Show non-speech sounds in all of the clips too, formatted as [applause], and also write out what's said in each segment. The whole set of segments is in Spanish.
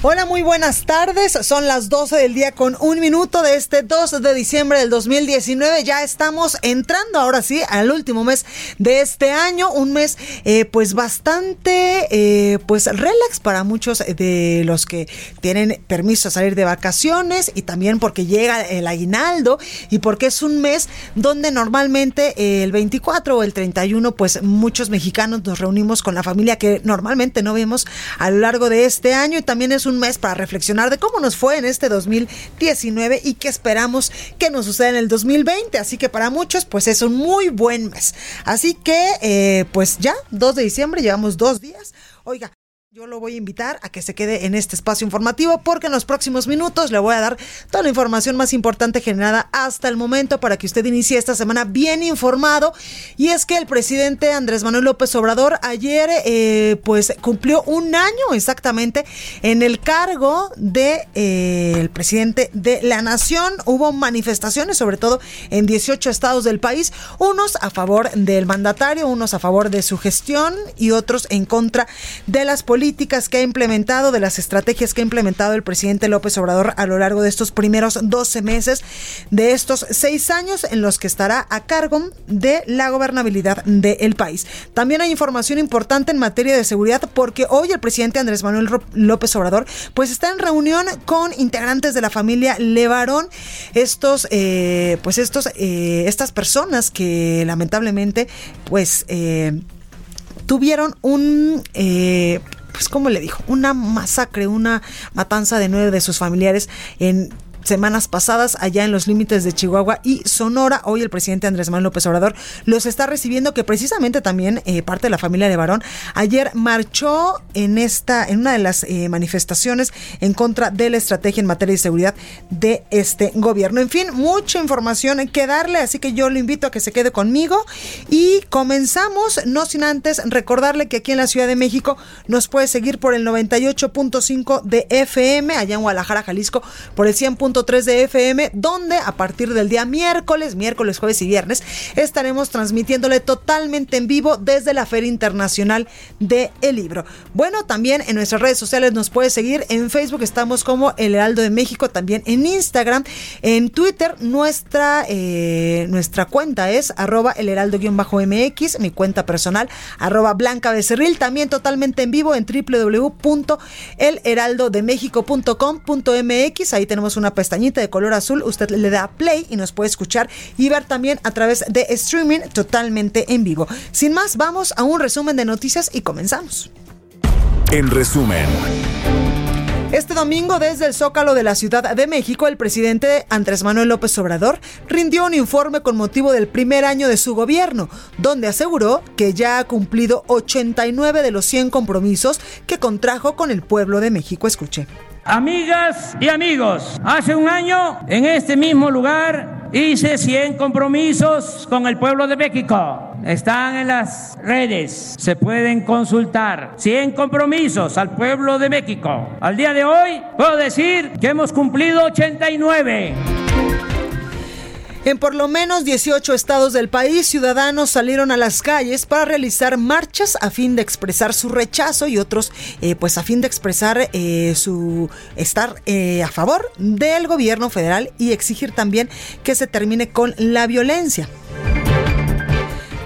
Hola, muy buenas tardes. Son las 12 del día con un minuto de este 2 de diciembre del 2019. Ya estamos entrando ahora sí al último mes de este año. Un mes eh, pues bastante eh, pues relax para muchos de los que tienen permiso a salir de vacaciones y también porque llega el aguinaldo y porque es un mes donde normalmente el 24 o el 31 pues muchos mexicanos nos reunimos con la familia que normalmente no vemos a lo largo de este año y también es un mes para reflexionar de cómo nos fue en este 2019 y qué esperamos que nos suceda en el 2020. Así que para muchos, pues es un muy buen mes. Así que, eh, pues ya, 2 de diciembre, llevamos dos días. Oiga, yo lo voy a invitar a que se quede en este espacio informativo porque en los próximos minutos le voy a dar toda la información más importante generada hasta el momento para que usted inicie esta semana bien informado. Y es que el presidente Andrés Manuel López Obrador ayer eh, pues cumplió un año exactamente en el cargo de eh, el presidente de la nación. Hubo manifestaciones sobre todo en 18 estados del país, unos a favor del mandatario, unos a favor de su gestión y otros en contra de las políticas políticas que ha implementado, de las estrategias que ha implementado el presidente López Obrador a lo largo de estos primeros 12 meses de estos seis años en los que estará a cargo de la gobernabilidad del país. También hay información importante en materia de seguridad porque hoy el presidente Andrés Manuel López Obrador pues está en reunión con integrantes de la familia Levarón, estos eh, pues estos eh, estas personas que lamentablemente pues eh, tuvieron un eh, pues como le dijo, una masacre, una matanza de nueve de sus familiares en semanas pasadas allá en los límites de Chihuahua y Sonora. Hoy el presidente Andrés Manuel López Obrador los está recibiendo, que precisamente también eh, parte de la familia de Varón ayer marchó en esta, en una de las eh, manifestaciones en contra de la estrategia en materia de seguridad de este gobierno. En fin, mucha información que darle, así que yo lo invito a que se quede conmigo y comenzamos, no sin antes recordarle que aquí en la Ciudad de México nos puede seguir por el 98.5 de FM, allá en Guadalajara, Jalisco, por el 100. 3 de FM, donde a partir del día miércoles, miércoles, jueves y viernes, estaremos transmitiéndole totalmente en vivo desde la Feria Internacional de el Libro. Bueno, también en nuestras redes sociales nos puede seguir. En Facebook estamos como El Heraldo de México, también en Instagram, en Twitter, nuestra, eh, nuestra cuenta es arroba el heraldo-mx, mi cuenta personal, arroba blanca becerril, también totalmente en vivo en www.elheraldodemexico.com.mx, ahí tenemos una pestañita de color azul, usted le da play y nos puede escuchar y ver también a través de streaming totalmente en vivo. Sin más, vamos a un resumen de noticias y comenzamos. En resumen. Este domingo, desde el Zócalo de la Ciudad de México, el presidente Andrés Manuel López Obrador rindió un informe con motivo del primer año de su gobierno, donde aseguró que ya ha cumplido 89 de los 100 compromisos que contrajo con el pueblo de México. Escuche. Amigas y amigos, hace un año en este mismo lugar hice 100 compromisos con el pueblo de México. Están en las redes, se pueden consultar. 100 compromisos al pueblo de México. Al día de hoy puedo decir que hemos cumplido 89. En por lo menos 18 estados del país, ciudadanos salieron a las calles para realizar marchas a fin de expresar su rechazo y otros, eh, pues a fin de expresar eh, su estar eh, a favor del gobierno federal y exigir también que se termine con la violencia.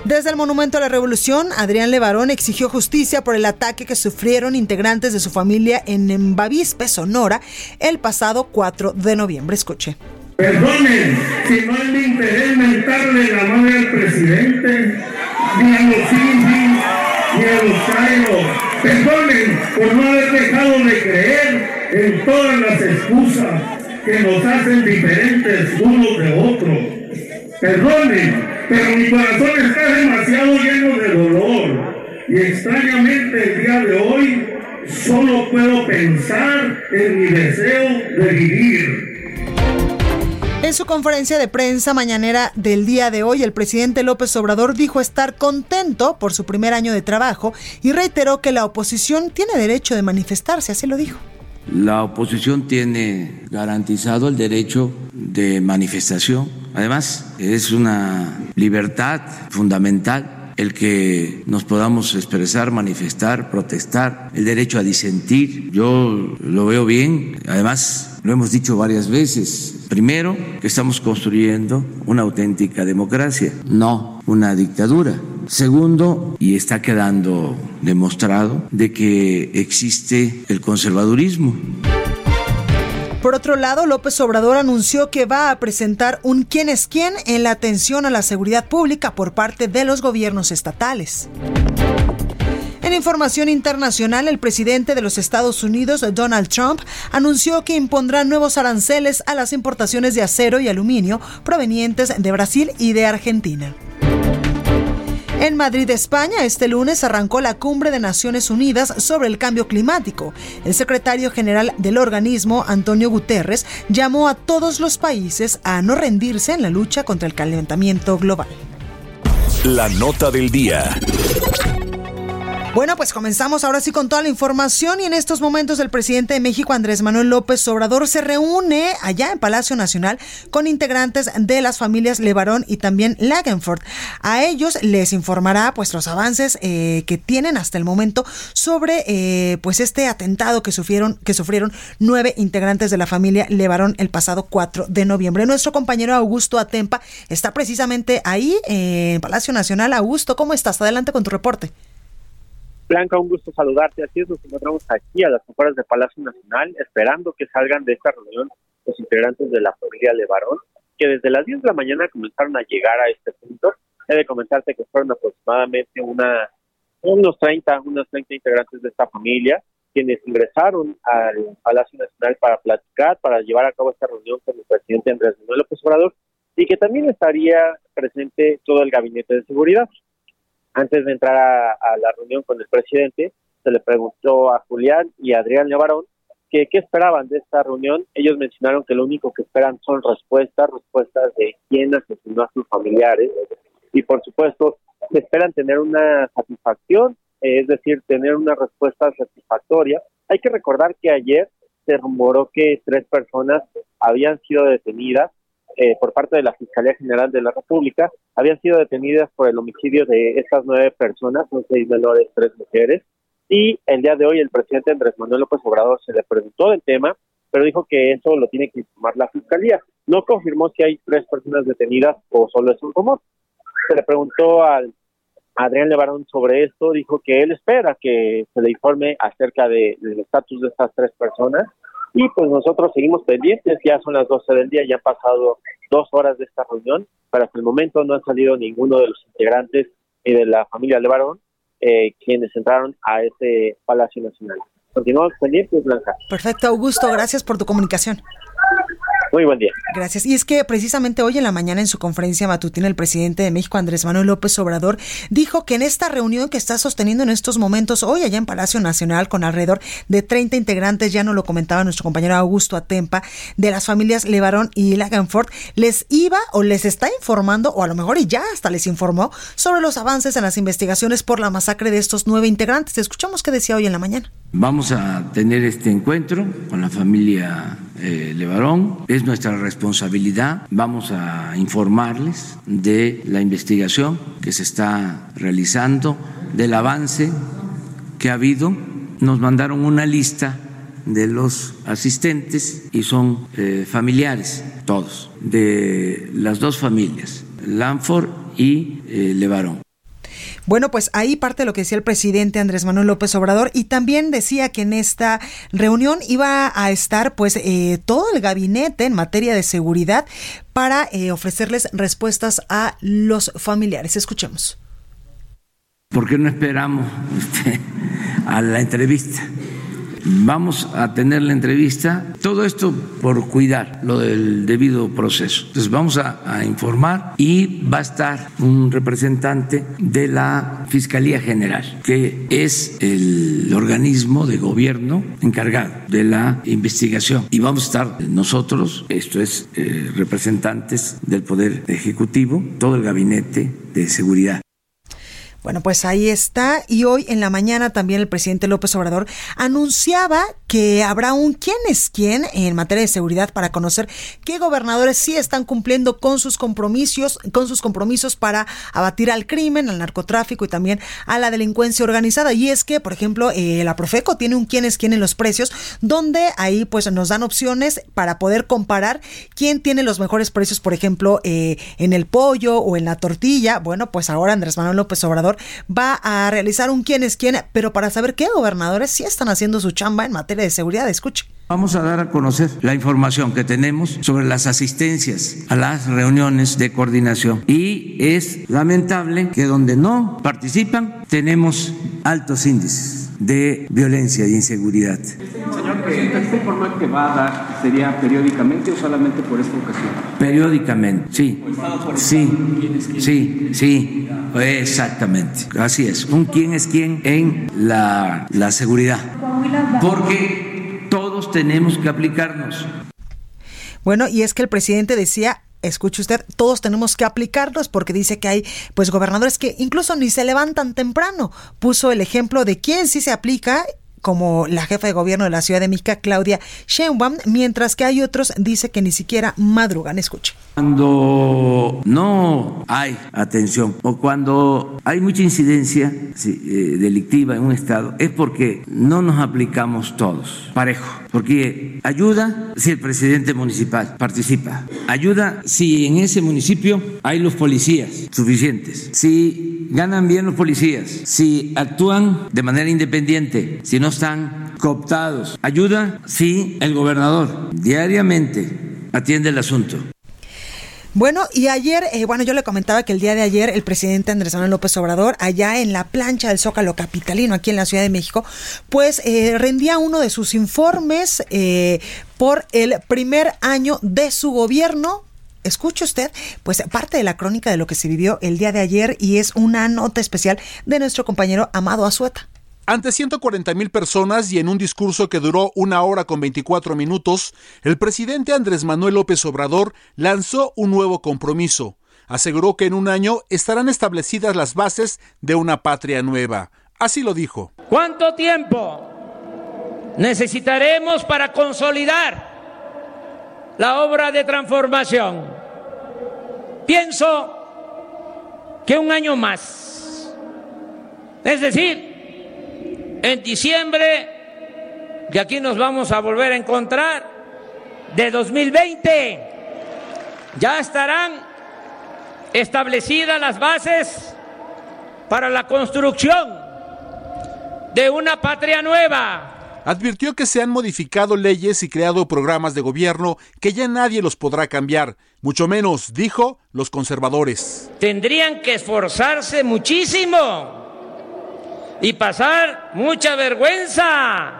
Desde el Monumento a la Revolución, Adrián Levarón exigió justicia por el ataque que sufrieron integrantes de su familia en Bavispe, Sonora, el pasado 4 de noviembre. Escuche. Perdonen si no es mi interés mentarle la madre al presidente, ni a los indios, ni a los caídos. Perdonen por no haber dejado de creer en todas las excusas que nos hacen diferentes unos de otros. Perdonen, pero mi corazón está demasiado lleno de dolor. Y extrañamente el día de hoy solo puedo pensar en mi deseo de vivir. En su conferencia de prensa mañanera del día de hoy, el presidente López Obrador dijo estar contento por su primer año de trabajo y reiteró que la oposición tiene derecho de manifestarse, así lo dijo. La oposición tiene garantizado el derecho de manifestación. Además, es una libertad fundamental el que nos podamos expresar, manifestar, protestar, el derecho a disentir. Yo lo veo bien. Además, lo hemos dicho varias veces. Primero, que estamos construyendo una auténtica democracia, no una dictadura. Segundo, y está quedando demostrado, de que existe el conservadurismo. Por otro lado, López Obrador anunció que va a presentar un quién es quién en la atención a la seguridad pública por parte de los gobiernos estatales. En información internacional, el presidente de los Estados Unidos, Donald Trump, anunció que impondrá nuevos aranceles a las importaciones de acero y aluminio provenientes de Brasil y de Argentina. En Madrid, España, este lunes arrancó la cumbre de Naciones Unidas sobre el cambio climático. El secretario general del organismo, Antonio Guterres, llamó a todos los países a no rendirse en la lucha contra el calentamiento global. La nota del día. Bueno, pues comenzamos ahora sí con toda la información y en estos momentos el presidente de México, Andrés Manuel López Obrador, se reúne allá en Palacio Nacional con integrantes de las familias Levarón y también Lagenford. A ellos les informará pues los avances eh, que tienen hasta el momento sobre eh, pues este atentado que sufrieron, que sufrieron nueve integrantes de la familia Levarón el pasado 4 de noviembre. Nuestro compañero Augusto Atempa está precisamente ahí en Palacio Nacional. Augusto, ¿cómo estás? Adelante con tu reporte. Blanca, un gusto saludarte. Así es, nos encontramos aquí a las afueras de Palacio Nacional, esperando que salgan de esta reunión los integrantes de la familia Levarón, que desde las 10 de la mañana comenzaron a llegar a este punto. He de comentarte que fueron aproximadamente una, unos 30, unos 30 integrantes de esta familia quienes ingresaron al Palacio Nacional para platicar, para llevar a cabo esta reunión con el presidente Andrés Manuel López Obrador y que también estaría presente todo el gabinete de seguridad antes de entrar a, la reunión con el presidente, se le preguntó a Julián y a Adrián Levarón que qué esperaban de esta reunión. Ellos mencionaron que lo único que esperan son respuestas, respuestas de quién asesinó a sus familiares y por supuesto esperan tener una satisfacción, es decir, tener una respuesta satisfactoria. Hay que recordar que ayer se rumoró que tres personas habían sido detenidas eh, por parte de la Fiscalía General de la República habían sido detenidas por el homicidio de estas nueve personas, son seis menores, tres mujeres, y el día de hoy el presidente Andrés Manuel López Obrador se le preguntó del tema, pero dijo que eso lo tiene que informar la Fiscalía. No confirmó si hay tres personas detenidas o solo es un rumor. Se le preguntó al Adrián Levarón sobre esto, dijo que él espera que se le informe acerca del estatus de estas tres personas y pues nosotros seguimos pendientes, ya son las 12 del día, ya han pasado dos horas de esta reunión, pero hasta el momento no han salido ninguno de los integrantes y de la familia Levarón eh, quienes entraron a ese Palacio Nacional. Continuamos pendientes, Blanca. Perfecto, Augusto, gracias por tu comunicación. Muy buen día. Gracias. Y es que precisamente hoy en la mañana en su conferencia matutina el presidente de México, Andrés Manuel López Obrador, dijo que en esta reunión que está sosteniendo en estos momentos hoy allá en Palacio Nacional con alrededor de 30 integrantes, ya no lo comentaba nuestro compañero Augusto Atempa, de las familias Levarón y Laganford, les iba o les está informando, o a lo mejor y ya hasta les informó, sobre los avances en las investigaciones por la masacre de estos nueve integrantes. Escuchamos qué decía hoy en la mañana. Vamos a tener este encuentro con la familia eh, Levarón. Es nuestra responsabilidad. Vamos a informarles de la investigación que se está realizando, del avance que ha habido. Nos mandaron una lista de los asistentes y son eh, familiares, todos, de las dos familias, Lanford y eh, Levarón. Bueno, pues ahí parte lo que decía el presidente Andrés Manuel López Obrador y también decía que en esta reunión iba a estar pues eh, todo el gabinete en materia de seguridad para eh, ofrecerles respuestas a los familiares. Escuchemos. ¿Por qué no esperamos este, a la entrevista? Vamos a tener la entrevista. Todo esto por cuidar lo del debido proceso. Entonces vamos a, informar y va a estar un representante de la Fiscalía General, que es el organismo de gobierno encargado de la investigación. Y vamos a estar nosotros, esto es, eh, representantes del Poder Ejecutivo, todo el gabinete de seguridad. Bueno, pues ahí está. Y hoy en la mañana también el presidente López Obrador anunciaba que habrá un quién es quién en materia de seguridad para conocer qué gobernadores sí están cumpliendo con sus compromisos, con sus compromisos para abatir al crimen, al narcotráfico y también a la delincuencia organizada. Y es que, por ejemplo, eh, la Profeco tiene un quién es quién en los precios, donde ahí pues nos dan opciones para poder comparar quién tiene los mejores precios, por ejemplo, eh, en el pollo o en la tortilla. Bueno, pues ahora Andrés Manuel López Obrador va a realizar un quién es quién, pero para saber qué gobernadores sí están haciendo su chamba en materia de seguridad. Escuche. Vamos a dar a conocer la información que tenemos sobre las asistencias a las reuniones de coordinación. Y es lamentable que donde no participan tenemos altos índices de violencia e inseguridad. Señor presidente, ¿este informe que va a dar sería periódicamente o solamente por esta ocasión? Periódicamente, sí. Sí, sí, sí, exactamente. Así es. Un quién es quién en la, la seguridad. Porque todos tenemos que aplicarnos. Bueno, y es que el presidente decía escuche usted, todos tenemos que aplicarnos porque dice que hay pues gobernadores que incluso ni se levantan temprano. Puso el ejemplo de quién sí se aplica como la jefa de gobierno de la Ciudad de México, Claudia Sheinbaum, mientras que hay otros, dice que ni siquiera madrugan. Escuche. Cuando no hay atención o cuando hay mucha incidencia eh, delictiva en un estado, es porque no nos aplicamos todos parejo. Porque ayuda si el presidente municipal participa. Ayuda si en ese municipio hay los policías suficientes. Si ganan bien los policías. Si actúan de manera independiente. Si no están cooptados. Ayuda si el gobernador diariamente atiende el asunto. Bueno, y ayer, eh, bueno, yo le comentaba que el día de ayer el presidente Andrés Manuel López Obrador, allá en la plancha del Zócalo Capitalino, aquí en la Ciudad de México, pues eh, rendía uno de sus informes eh, por el primer año de su gobierno escuche usted, pues parte de la crónica de lo que se vivió el día de ayer y es una nota especial de nuestro compañero Amado Azueta. Ante 140 mil personas y en un discurso que duró una hora con 24 minutos, el presidente Andrés Manuel López Obrador lanzó un nuevo compromiso. Aseguró que en un año estarán establecidas las bases de una patria nueva. Así lo dijo. ¿Cuánto tiempo necesitaremos para consolidar la obra de transformación? Pienso que un año más. Es decir, en diciembre, que aquí nos vamos a volver a encontrar, de 2020, ya estarán establecidas las bases para la construcción de una patria nueva. Advirtió que se han modificado leyes y creado programas de gobierno que ya nadie los podrá cambiar, mucho menos, dijo, los conservadores. Tendrían que esforzarse muchísimo y pasar mucha vergüenza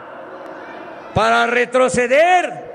para retroceder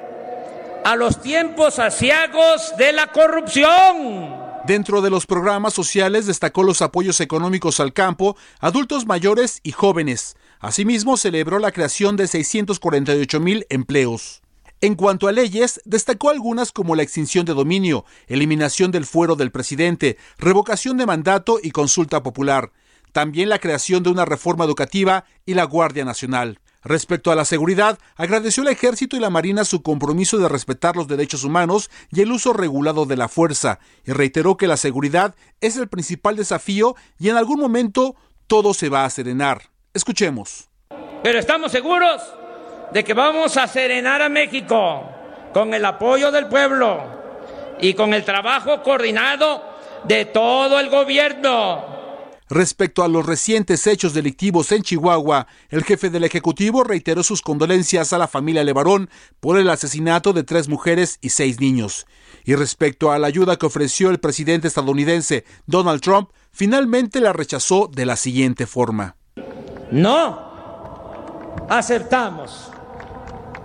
a los tiempos asiagos de la corrupción. Dentro de los programas sociales destacó los apoyos económicos al campo, adultos mayores y jóvenes. Asimismo, celebró la creación de 648 mil empleos. En cuanto a leyes, destacó algunas como la extinción de dominio, eliminación del fuero del presidente, revocación de mandato y consulta popular también la creación de una reforma educativa y la Guardia Nacional. Respecto a la seguridad, agradeció al Ejército y la Marina su compromiso de respetar los derechos humanos y el uso regulado de la fuerza, y reiteró que la seguridad es el principal desafío y en algún momento todo se va a serenar. Escuchemos. Pero estamos seguros de que vamos a serenar a México con el apoyo del pueblo y con el trabajo coordinado de todo el gobierno Respecto a los recientes hechos delictivos en Chihuahua, el jefe del Ejecutivo reiteró sus condolencias a la familia Levarón por el asesinato de tres mujeres y seis niños. Y respecto a la ayuda que ofreció el presidente estadounidense Donald Trump, finalmente la rechazó de la siguiente forma. No aceptamos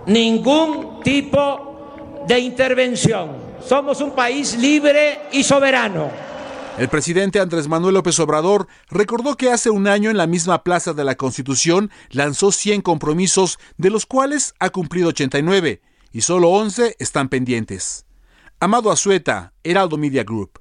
ningún tipo de intervención. Somos un país libre y soberano el presidente Andrés Manuel López Obrador recordó que hace un año en la misma Plaza de la Constitución lanzó 100 compromisos, de los cuales ha cumplido 89 y solo 11 están pendientes. Amado Azueta, Heraldo Media Group.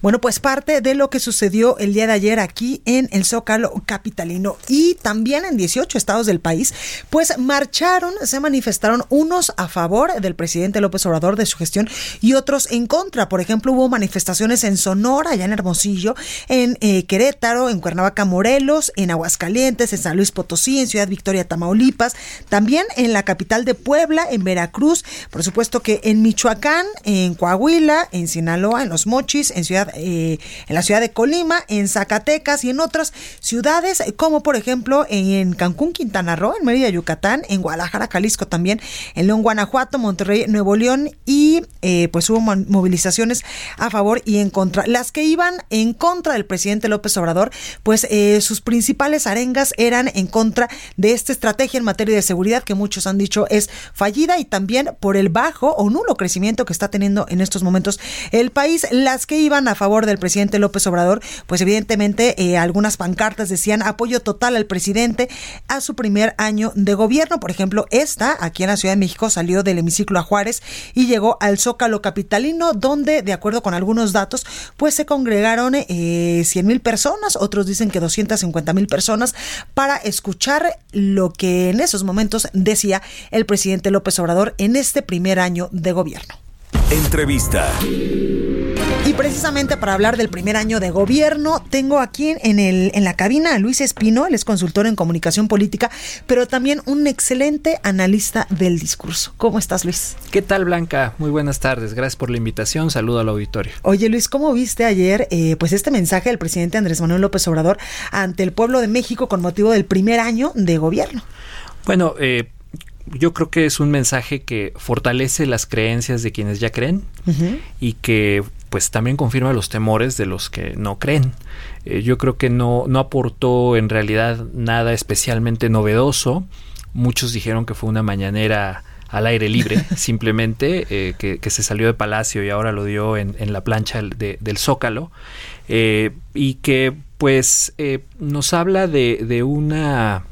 Bueno, pues parte de lo que sucedió el día de ayer aquí en el Zócalo Capitalino y también en 18 estados del país, pues marcharon, se manifestaron unos a favor del presidente López Obrador de su gestión y otros en contra. Por ejemplo, hubo manifestaciones en Sonora, allá en Hermosillo, en eh, Querétaro, en Cuernavaca, Morelos, en Aguascalientes, en San Luis Potosí, en Ciudad Victoria, Tamaulipas, también en la capital de Puebla, en Veracruz, por supuesto que en Michoacán, en Coahuila, en Sinaloa, en Los Mochis, en Ciudad eh, en la ciudad de Colima, en Zacatecas y en otras ciudades, como por ejemplo en Cancún, Quintana Roo, en Mérida, Yucatán, en Guadalajara, Jalisco también, en León, Guanajuato, Monterrey, Nuevo León y eh, pues hubo movilizaciones a favor y en contra. Las que iban en contra del presidente López Obrador, pues eh, sus principales arengas eran en contra de esta estrategia en materia de seguridad que muchos han dicho es fallida y también por el bajo o nulo crecimiento que está teniendo en estos momentos el país. Las que iban a favor del presidente López Obrador, pues evidentemente eh, algunas pancartas decían apoyo total al presidente a su primer año de gobierno. Por ejemplo, esta aquí en la Ciudad de México salió del hemiciclo a Juárez y llegó al Zócalo Capitalino, donde, de acuerdo con algunos datos, pues se congregaron eh, 100 mil personas, otros dicen que 250 mil personas, para escuchar lo que en esos momentos decía el presidente López Obrador en este primer año de gobierno. Entrevista. Y precisamente para hablar del primer año de gobierno, tengo aquí en, el, en la cabina a Luis Espino, él es consultor en comunicación política, pero también un excelente analista del discurso. ¿Cómo estás, Luis? ¿Qué tal, Blanca? Muy buenas tardes, gracias por la invitación, saludo al auditorio. Oye, Luis, ¿cómo viste ayer eh, pues este mensaje del presidente Andrés Manuel López Obrador ante el pueblo de México con motivo del primer año de gobierno? Bueno, eh, yo creo que es un mensaje que fortalece las creencias de quienes ya creen y que pues también confirma los temores de los que no creen. Eh, yo creo que no, no aportó en realidad nada especialmente novedoso. Muchos dijeron que fue una mañanera al aire libre, [laughs] simplemente, eh, que, se salió de Palacio y ahora lo dio en, la plancha del Zócalo, eh, y que pues nos habla de, de, una,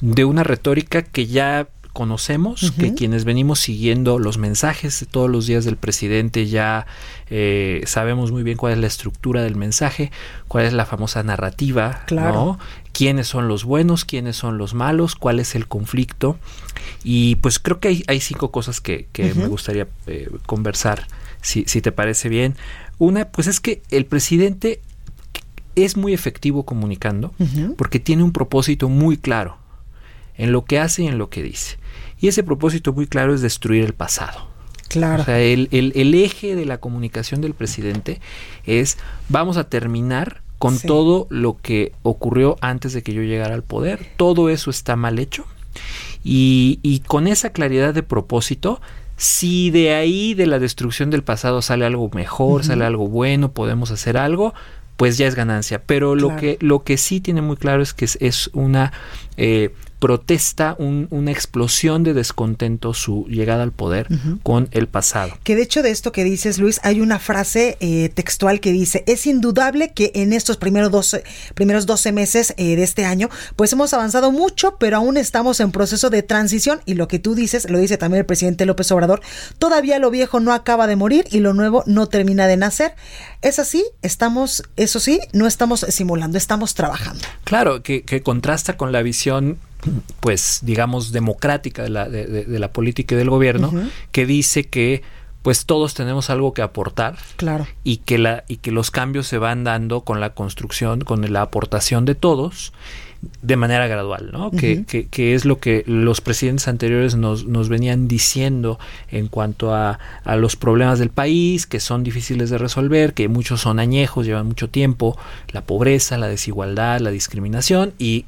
de una retórica que ya conocemos, que quienes venimos siguiendo los mensajes de todos los días del presidente ya eh, sabemos muy bien cuál es la estructura del mensaje, cuál es la famosa narrativa, claro. quiénes son los buenos, quiénes son los malos, cuál es el conflicto. Y pues creo que hay, cinco cosas que, me gustaría eh, conversar, si, si te parece bien. Una, pues es que el presidente es muy efectivo comunicando porque tiene un propósito muy claro en lo que hace y en lo que dice. Y ese propósito muy claro es destruir el pasado. Claro. O sea, el, el, eje de la comunicación del presidente es vamos a terminar con todo lo que ocurrió antes de que yo llegara al poder. Todo eso está mal hecho. Y, y con esa claridad de propósito, si de ahí, de la destrucción del pasado, sale algo mejor, sale algo bueno, podemos hacer algo, pues ya es ganancia. Pero lo, que, lo que sí tiene muy claro es que es, es una eh, protesta, una explosión de descontento su llegada al poder con el pasado. Que de hecho de esto que dices, Luis, hay una frase eh, textual que dice, es indudable que en estos primeros 12, primeros 12 meses eh, de este año, pues hemos avanzado mucho, pero aún estamos en proceso de transición y lo que tú dices, lo dice también el presidente López Obrador, todavía lo viejo no acaba de morir y lo nuevo no termina de nacer. Es así, estamos, eso sí, no estamos simulando, estamos trabajando. Claro, que, que contrasta con la visión [clears throat] pues digamos democrática de la, de, la política y del gobierno que dice que pues todos tenemos algo que aportar. Claro. Y que, la, y que los cambios se van dando con la construcción, con la aportación de todos de manera gradual, ¿no? que, que, que, es lo que los presidentes anteriores nos, nos venían diciendo en cuanto a, a, los problemas del país, que son difíciles de resolver, que muchos son añejos, llevan mucho tiempo, la pobreza, la desigualdad, la discriminación y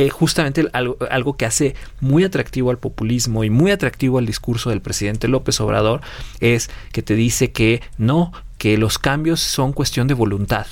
eh, justamente algo, algo, que hace muy atractivo al populismo y muy atractivo al discurso del presidente López Obrador es que te dice que no, que los cambios son cuestión de voluntad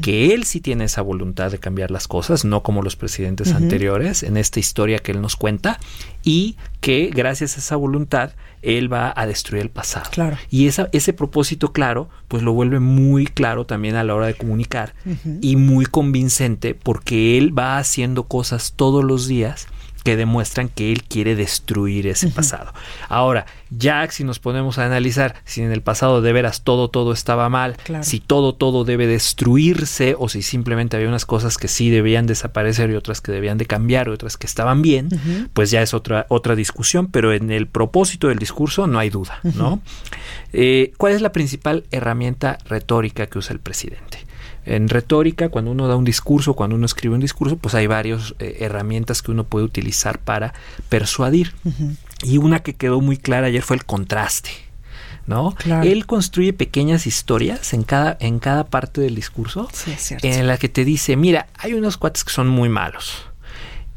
que él sí tiene esa voluntad de cambiar las cosas, no como los presidentes anteriores en esta historia que él nos cuenta, y que gracias a esa voluntad él va a destruir el pasado. Claro. Y esa, ese propósito claro, pues lo vuelve muy claro también a la hora de comunicar y muy convincente porque él va haciendo cosas todos los días que demuestran que él quiere destruir ese uh -huh. pasado. Ahora, ya si nos ponemos a analizar si en el pasado de veras todo, todo estaba mal, claro. si todo, todo debe destruirse o si simplemente había unas cosas que sí debían desaparecer y otras que debían de cambiar y otras que estaban bien, uh -huh. pues ya es otra, otra discusión, pero en el propósito del discurso no hay duda, uh -huh. ¿no? Eh, ¿Cuál es la principal herramienta retórica que usa el presidente? En retórica, cuando uno da un discurso, cuando uno escribe un discurso, pues hay varias eh, herramientas que uno puede utilizar para persuadir. Uh -huh. Y una que quedó muy clara ayer fue el contraste. ¿no? Claro. Él construye pequeñas historias en cada, en cada parte del discurso sí, es cierto. en la que te dice, mira, hay unos cuates que son muy malos.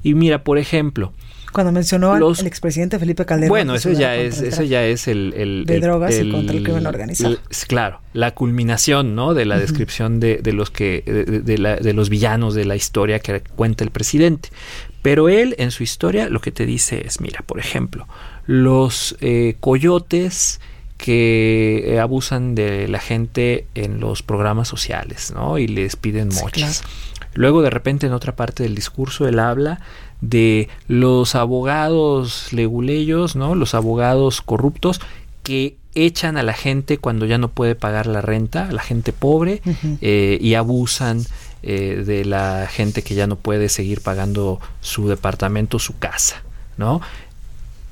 Y mira, por ejemplo, cuando mencionó los, al expresidente Felipe Calderón. Bueno, eso ya es, eso ya es el, el de el, drogas el, y contra el crimen organizado. claro, la culminación, ¿no? De la uh -huh. descripción de, de, los que de, de, la, de los villanos de la historia que cuenta el presidente. Pero él en su historia lo que te dice es, mira, por ejemplo, los eh, coyotes que eh, abusan de la gente en los programas sociales, ¿no? Y les piden mochas. Sí, claro. Luego de repente en otra parte del discurso él habla de los abogados leguleyos, ¿no? Los abogados corruptos que echan a la gente cuando ya no puede pagar la renta, a la gente pobre, uh -huh. eh, y abusan eh, de la gente que ya no puede seguir pagando su departamento, su casa, ¿no?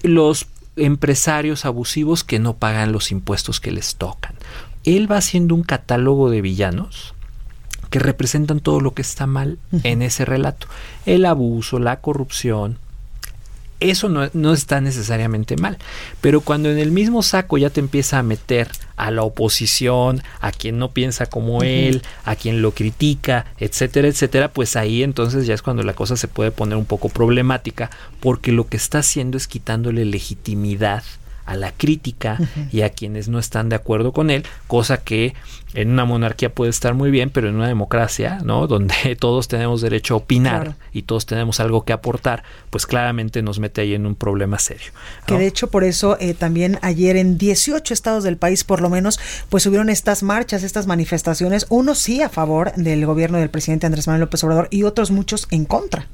Los empresarios abusivos que no pagan los impuestos que les tocan. Él va haciendo un catálogo de villanos que representan todo lo que está mal uh -huh. en ese relato. El abuso, la corrupción. Eso no, no, está necesariamente mal. Pero cuando en el mismo saco ya te empieza a meter a la oposición, a quien no piensa como uh -huh. él, a quien lo critica, etcétera, etcétera, pues ahí entonces ya es cuando la cosa se puede poner un poco problemática, porque lo que está haciendo es quitándole legitimidad a la crítica uh -huh. y a quienes no están de acuerdo con él, cosa que en una monarquía puede estar muy bien, pero en una democracia, ¿no? [laughs] Donde todos tenemos derecho a opinar claro. y todos tenemos algo que aportar, pues claramente nos mete ahí en un problema serio. ¿no? Que de hecho por eso eh, también ayer en 18 estados del país, por lo menos, pues hubieron estas marchas, estas manifestaciones, unos sí a favor del gobierno del presidente Andrés Manuel López Obrador y otros muchos en contra.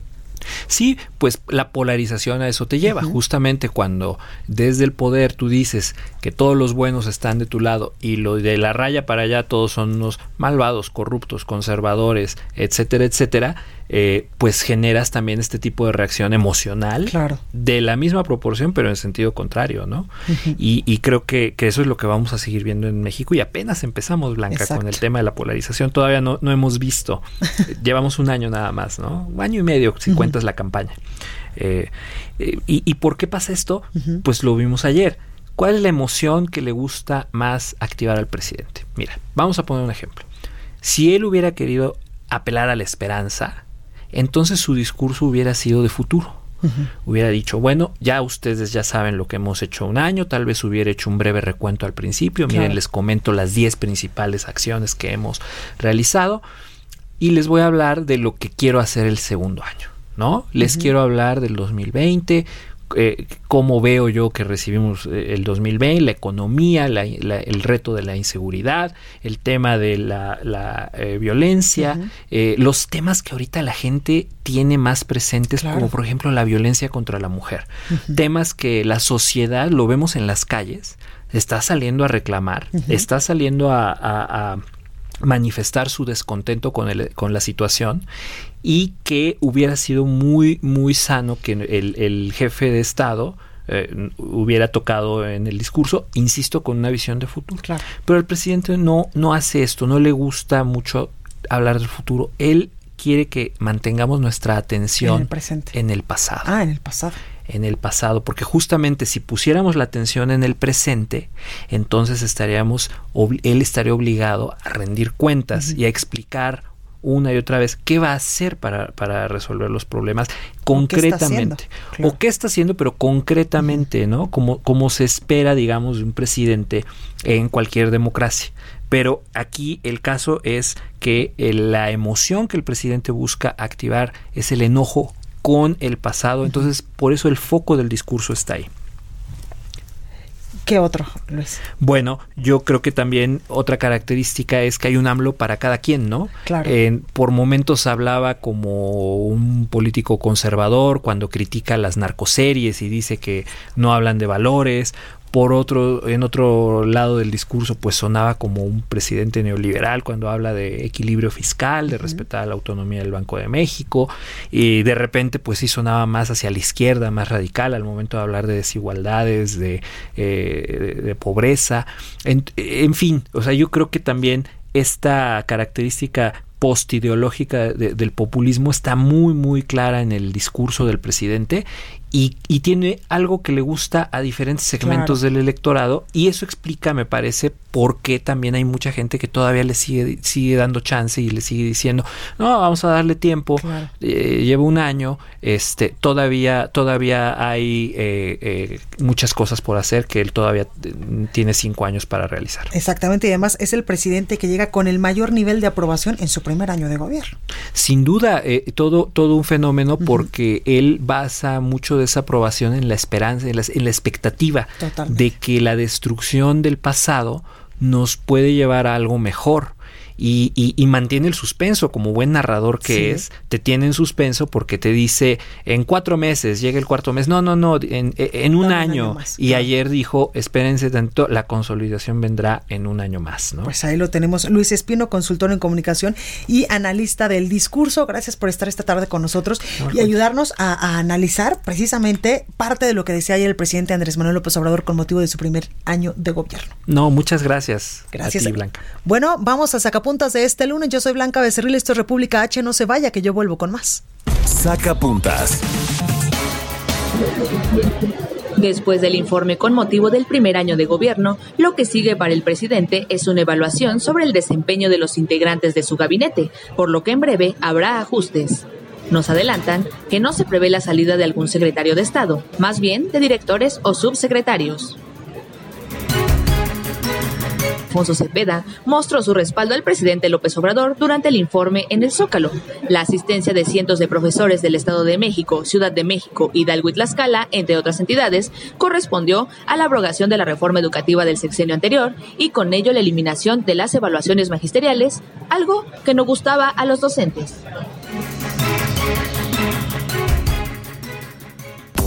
Sí, pues la polarización a eso te lleva. Uh -huh. Justamente cuando desde el poder tú dices que todos los buenos están de tu lado y lo de la raya para allá todos son unos malvados, corruptos, conservadores, etcétera, etcétera, eh, pues generas también este tipo de reacción emocional claro. de la misma proporción, pero en sentido contrario, ¿no? Uh -huh. y, y, creo que, que, eso es lo que vamos a seguir viendo en México y apenas empezamos, Blanca, Exacto. con el tema de la polarización. Todavía no, no hemos visto. [laughs] Llevamos un año nada más, ¿no? Un año y medio, si uh -huh. cuentas la campaña. Eh, eh, y, y, por qué pasa esto? Uh -huh. Pues lo vimos ayer. ¿Cuál es la emoción que le gusta más activar al presidente? Mira, vamos a poner un ejemplo. Si él hubiera querido apelar a la esperanza, entonces su discurso hubiera sido de futuro. Uh -huh. Hubiera dicho, bueno, ya ustedes ya saben lo que hemos hecho un año, tal vez hubiera hecho un breve recuento al principio, claro. miren, les comento las 10 principales acciones que hemos realizado y les voy a hablar de lo que quiero hacer el segundo año, ¿no? Les uh -huh. quiero hablar del 2020, eh, cómo veo yo que recibimos eh, el 2020, la economía, la, la, el reto de la inseguridad, el tema de la, la eh, violencia, uh -huh. los temas que ahorita la gente tiene más presentes, claro. como por ejemplo la violencia contra la mujer. Uh -huh. Temas que la sociedad, lo vemos en las calles, está saliendo a reclamar, uh -huh. está saliendo a, a, a manifestar su descontento con, el, con la situación y que hubiera sido muy, muy sano que el, el jefe de Estado eh, hubiera tocado en el discurso, insisto, con una visión de futuro. Pero el presidente no, no hace esto, no le gusta mucho hablar del futuro. Él quiere que mantengamos nuestra atención En el presente. en el pasado. Ah, en el pasado. En el pasado, porque justamente si pusiéramos la atención en el presente, entonces estaríamos, él estaría obligado a rendir cuentas y a explicar una y otra vez qué va a hacer para, para resolver los problemas concretamente. O qué está haciendo, pero concretamente, ¿no? Como, como se espera, digamos, de un presidente en cualquier democracia. Pero aquí el caso es que la emoción que el presidente busca activar es el enojo con el pasado. Entonces, por eso el foco del discurso está ahí. ¿Qué otro, Luis? Bueno, yo creo que también otra característica es que hay un AMLO para cada quien, ¿no? Claro. En- por momentos hablaba como un político conservador cuando critica las narcoseries y dice que no hablan de valores. Por otro, en otro lado del discurso, pues sonaba como un presidente neoliberal cuando habla de equilibrio fiscal, de respetar la autonomía del Banco de México, y de repente, pues sí sonaba más hacia la izquierda, más radical al momento de hablar de desigualdades, de, eh, de- de pobreza, en, en fin, o sea, yo creo que también esta característica postideológica de- del populismo está muy muy clara en el discurso del presidente y, y tiene algo que le gusta a diferentes segmentos Claro. del electorado y eso explica, me parece, por qué también hay mucha gente que todavía le sigue, sigue dando chance y le sigue diciendo, no, vamos a darle tiempo, Claro. eh, lleva un año, este, todavía, todavía hay eh, eh, muchas cosas por hacer que él todavía tiene cinco años para realizar. Exactamente, y además es el presidente que llega con el mayor nivel de aprobación en su primer año de gobierno. Sin duda, eh, todo, todo un fenómeno porque él basa mucho de esa aprobación en la esperanza, en la, en la expectativa Totalmente. de que la destrucción del pasado nos puede llevar a algo mejor. Y, y- y mantiene el suspenso como buen narrador que Sí. es, te tiene en suspenso porque te dice en cuatro meses, llega el cuarto mes, no, no, no, en, en un año. más, y ayer dijo, espérense tanto, la consolidación vendrá en un año más, ¿no? Pues ahí lo tenemos. Luis Espino, consultor en comunicación y analista del discurso. Gracias por estar esta tarde con nosotros y ayudarnos a, a analizar precisamente parte de lo que decía ayer el presidente Andrés Manuel López Obrador con motivo de su primer año de gobierno. No, muchas gracias. Gracias. A ti, Blanca. Bueno, vamos a sacapuntas de este lunes. Yo soy Blanca Becerril, esto es República H. No se vaya, que yo vuelvo con más. Saca puntas. Después del informe con motivo del primer año de gobierno, lo que sigue para el presidente es una evaluación sobre el desempeño de los integrantes de su gabinete, por lo que en breve habrá ajustes. Nos adelantan que no se prevé la salida de algún secretario de Estado, más bien de directores o subsecretarios. Alfonso Cepeda mostró su respaldo al presidente López Obrador durante el informe en el Zócalo. La asistencia de cientos de profesores del Estado de México, Ciudad de México, Hidalgo y Tlaxcala, entre otras entidades, correspondió a la abrogación de la reforma educativa del sexenio anterior y con ello la eliminación de las evaluaciones magisteriales, algo que no gustaba a los docentes.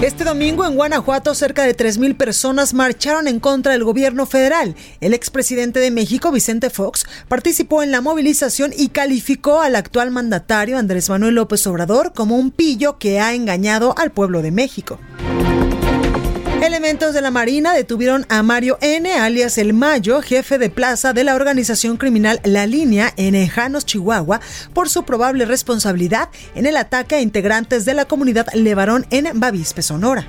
Este domingo en Guanajuato cerca de 3.000 personas marcharon en contra del gobierno federal. El expresidente de México, Vicente Fox, participó en la movilización y calificó al actual mandatario Andrés Manuel López Obrador como un pillo que ha engañado al pueblo de México. Elementos de la Marina detuvieron a Mario N., alias El Mayo, jefe de plaza de la organización criminal La Línea en Ejanos, Chihuahua, por su probable responsabilidad en el ataque a integrantes de la comunidad Levarón en Bavispe, Sonora.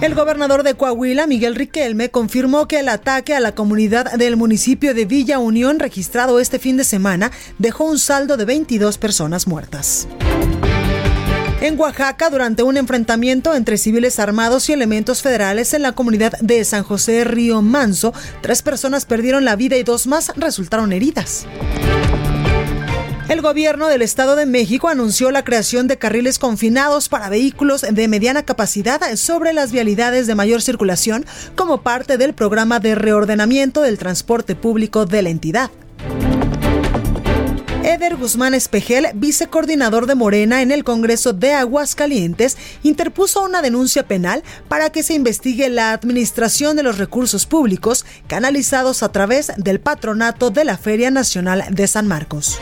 El gobernador de Coahuila, Miguel Riquelme, confirmó que el ataque a la comunidad del municipio de Villa Unión registrado este fin de semana dejó un saldo de 22 personas muertas. En Oaxaca, durante un enfrentamiento entre civiles armados y elementos federales en la comunidad de San José Río Manso, tres personas perdieron la vida y dos más resultaron heridas. El gobierno del Estado de México anunció la creación de carriles confinados para vehículos de mediana capacidad sobre las vialidades de mayor circulación como parte del programa de reordenamiento del transporte público de la entidad. Eder Guzmán Espejel, vicecoordinador de Morena en el Congreso de Aguascalientes, interpuso una denuncia penal para que se investigue la administración de los recursos públicos canalizados a través del patronato de la Feria Nacional de San Marcos.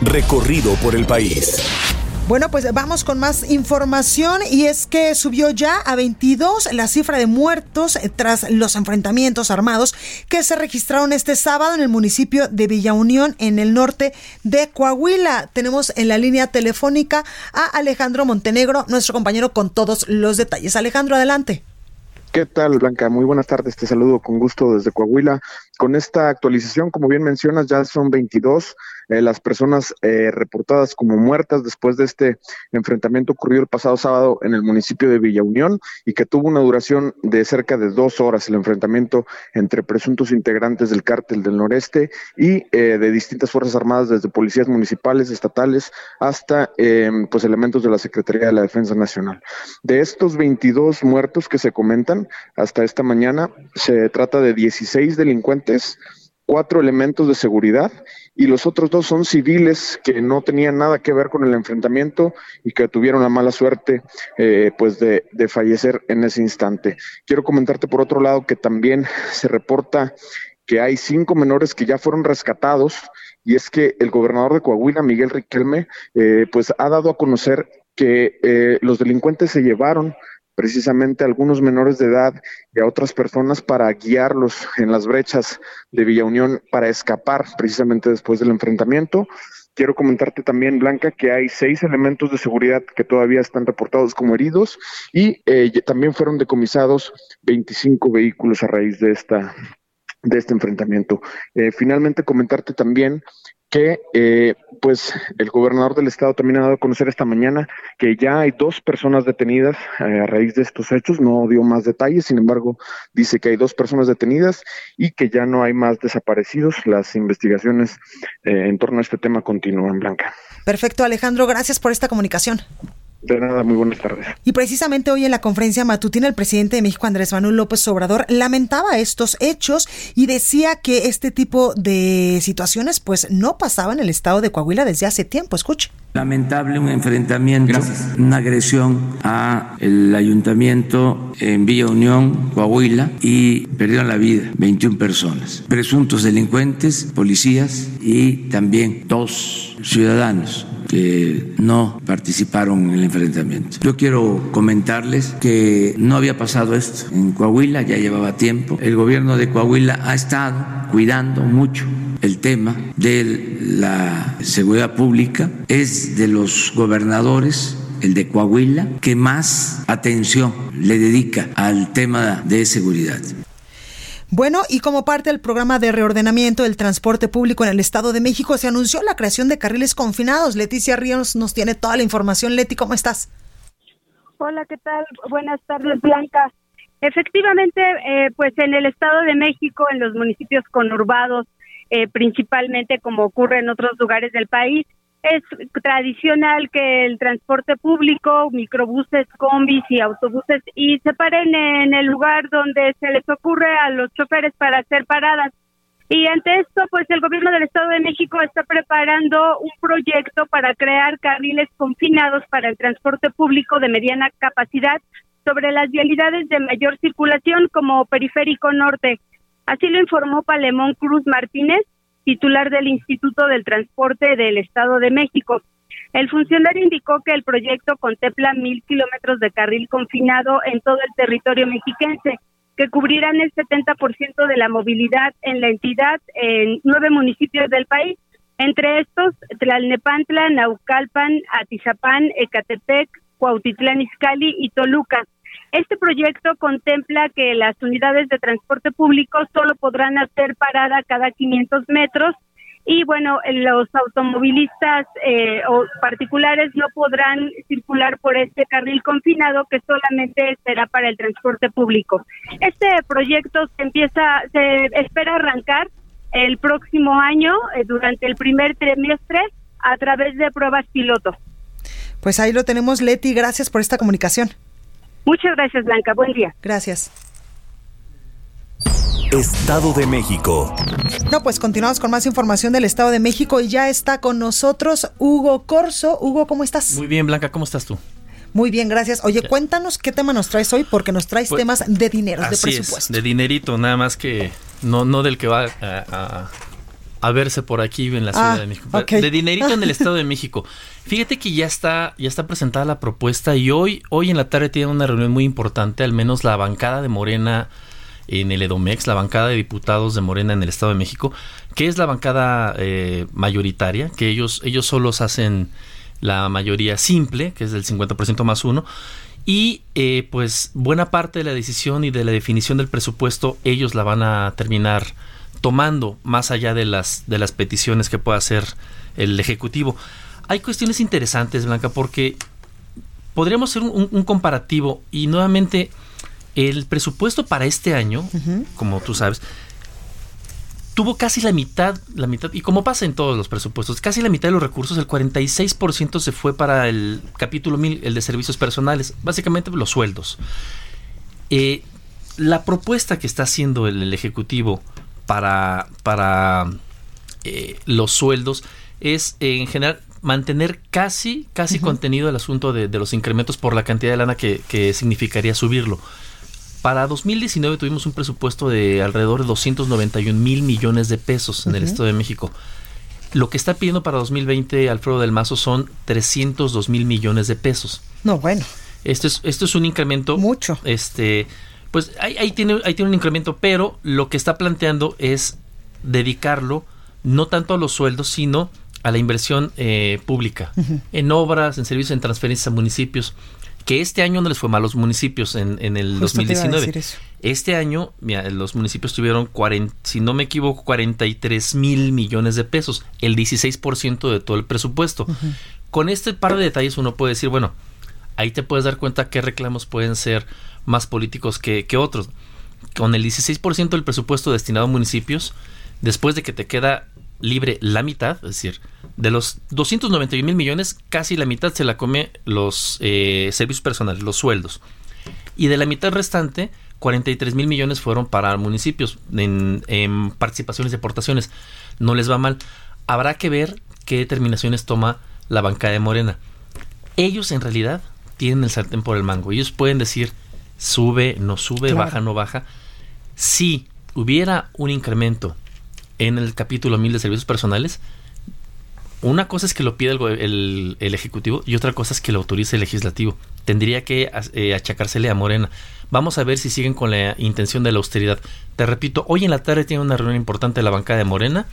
Recorrido por el país. Bueno, pues vamos con más información y es que subió ya a 22 la cifra de muertos eh, tras los enfrentamientos armados que se registraron este sábado en el municipio de Villa Unión en el norte de Coahuila. Tenemos en la línea telefónica a Alejandro Montenegro, nuestro compañero con todos los detalles. Alejandro, adelante. ¿Qué tal, Blanca? Muy buenas tardes. Te saludo con gusto desde Coahuila. Con esta actualización, como bien mencionas, ya son 22 eh, las personas eh, reportadas como muertas después de este enfrentamiento ocurrido el pasado sábado en el municipio de Villa Unión y que tuvo una duración de cerca de dos horas el enfrentamiento entre presuntos integrantes del cártel del noreste y eh, de distintas fuerzas armadas desde policías municipales, estatales, hasta em, pues elementos de la Secretaría de la Defensa Nacional. De estos 22 muertos que se comentan hasta esta mañana, se trata de 16 delincuentes cuatro elementos de seguridad y los otros dos son civiles que no tenían nada que ver con el enfrentamiento y que tuvieron la mala suerte eh, pues de, de, fallecer en ese instante. Quiero comentarte por otro lado que también se reporta que hay cinco menores que ya fueron rescatados y es que el gobernador de Coahuila, Miguel Riquelme, eh, pues ha dado a conocer que eh, los delincuentes se llevaron precisamente a algunos menores de edad y a otras personas para guiarlos en las brechas de Villa Unión para escapar precisamente después del enfrentamiento. Quiero comentarte también, Blanca, que hay seis elementos de seguridad que todavía están reportados como heridos y eh, también fueron decomisados 25 vehículos a raíz de esta de este enfrentamiento. Eh, finalmente, comentarte también que eh, pues el gobernador del estado también ha dado a conocer esta mañana que ya hay dos personas detenidas eh, a raíz de estos hechos, no dio más detalles, sin embargo dice que hay dos personas detenidas y que ya no hay más desaparecidos. Las investigaciones eh, en torno a este tema continúan, Blanca. Perfecto, Alejandro, gracias por esta comunicación. De nada, muy buenas tardes. Y precisamente hoy en la conferencia matutina el presidente de México, Andrés Manuel López Obrador, lamentaba estos hechos y decía que este tipo de situaciones pues no pasaba en el estado de Coahuila desde hace tiempo. Escuche. Lamentable un enfrentamiento, una agresión a el ayuntamiento en Villa Unión, Coahuila, y perdieron la vida 21 personas, presuntos delincuentes, policías y también dos ciudadanos que no participaron en el enfrentamiento. Yo quiero comentarles que no había pasado esto en Coahuila, ya llevaba tiempo. El gobierno de Coahuila ha estado cuidando mucho el tema de la seguridad pública. Es de los gobernadores el de Coahuila, que más atención le dedica al tema de seguridad. Bueno, y como parte del programa de reordenamiento del transporte público en el Estado de México, se anunció la creación de carriles confinados. Leticia Ríos nos tiene toda la información. Leti, ¿cómo estás? Hola, ¿qué tal? Buenas tardes, Blanca. Efectivamente, eh, pues en el Estado de México, en los municipios conurbados, eh, principalmente como ocurre en otros lugares del país, es tradicional que el transporte público, microbuses, combis y autobuses y se paren en el lugar donde se les ocurre a los choferes para hacer paradas. Y ante esto, pues el gobierno del Estado de México está preparando un proyecto para crear carriles confinados para el transporte público de mediana capacidad sobre las vialidades de mayor circulación como Periférico Norte. Así lo informó Palemón Cruz Martínez, titular del Instituto del Transporte del Estado de México. El funcionario indicó que el proyecto contempla mil kilómetros de carril confinado en todo el territorio mexiquense, que cubrirán el 70% de la movilidad en la entidad en nueve municipios del país, entre estos Tlalnepantla, Naucalpan, Atizapán, Ecatepec, Cuautitlán Izcalli y Toluca. Este proyecto contempla que las unidades de transporte público solo podrán hacer parada cada 500 metros y bueno, los automovilistas eh, o particulares no podrán circular por este carril confinado que solamente será para el transporte público. Este proyecto se empieza, se espera arrancar el próximo año, eh, durante el primer trimestre, a través de pruebas piloto. Pues ahí lo tenemos, Leti. Gracias por esta comunicación. Muchas gracias, Blanca. Buen día. Gracias. Estado de México. No, pues continuamos con más información del Estado de México y ya está con nosotros Hugo Corso. Hugo, ¿cómo estás? Muy bien, Blanca, ¿cómo estás tú? Muy bien, gracias. Oye, cuéntanos qué tema nos traes hoy, porque nos traes Pues, temas de dinero, de presupuesto. es, de dinerito, nada más que no, no del que va a, a- a verse por aquí en la Ciudad Ah, de México. De dinerito en el Estado de México. [laughs] Fíjate que ya está, ya está presentada la propuesta y hoy, hoy en la tarde tiene una reunión muy importante, al menos la bancada de Morena en el Edomex, la bancada de diputados de Morena en el Estado de México, que es la bancada eh, mayoritaria, que ellos, ellos solos hacen la mayoría simple, que es del 50% más uno, y eh, pues buena parte de la decisión y de la definición del presupuesto ellos la van a terminar tomando más allá de las de las peticiones que pueda hacer el ejecutivo. Hay cuestiones interesantes, Blanca, porque podríamos hacer un, un comparativo y nuevamente el presupuesto para este año, como tú sabes, tuvo casi la mitad, la mitad, y como pasa en todos los presupuestos, casi la mitad de los recursos, el 46% se fue para el capítulo 1000, el de servicios personales, básicamente los sueldos. Eh, la propuesta que está haciendo el, el Ejecutivo para, para eh, los sueldos es en general mantener casi, casi contenido el asunto de, de los incrementos por la cantidad de lana que, que significaría subirlo. Para 2019 tuvimos un presupuesto de alrededor de 291 mil millones de pesos en el. Estado de México. Lo que está pidiendo para 2020 Alfredo del Mazo son 302 mil millones de pesos. No, bueno. Esto es, esto es un incremento. Mucho. Este, pues ahí, ahí tiene, ahí tiene un incremento, pero lo que está planteando es dedicarlo no tanto a los sueldos, sino a la inversión eh, pública, en obras, en servicios, en transferencias a municipios, que este año no les fue mal a los municipios en, en el Justo te iba a 2019. decir eso. Este año, mira, los municipios tuvieron, 40, si no me equivoco, 43 mil millones de pesos, el 16% de todo el presupuesto. Con este par de detalles uno puede decir, bueno, ahí te puedes dar cuenta qué reclamos pueden ser más políticos que, otros. Con el 16% del presupuesto destinado a municipios, después de que te queda libre la mitad, es decir, de los 291 mil millones, casi la mitad se la come los eh, servicios personales, los sueldos. Y de la mitad restante, 43 mil millones fueron para municipios en, en participaciones y aportaciones. No les va mal. Habrá que ver qué determinaciones toma la bancada de Morena. Ellos en realidad tienen el sartén por el mango. Ellos pueden decir sube, no sube, Claro. baja, no baja. Si hubiera un incremento en el capítulo 1000 de servicios personales, una cosa es que lo pida el, el- el Ejecutivo y otra cosa es que lo autorice el Legislativo. Tendría que eh, achacársele a Morena. Vamos a ver si siguen con la intención de la austeridad. Te repito, hoy en la tarde tiene una reunión importante de la bancada de Morena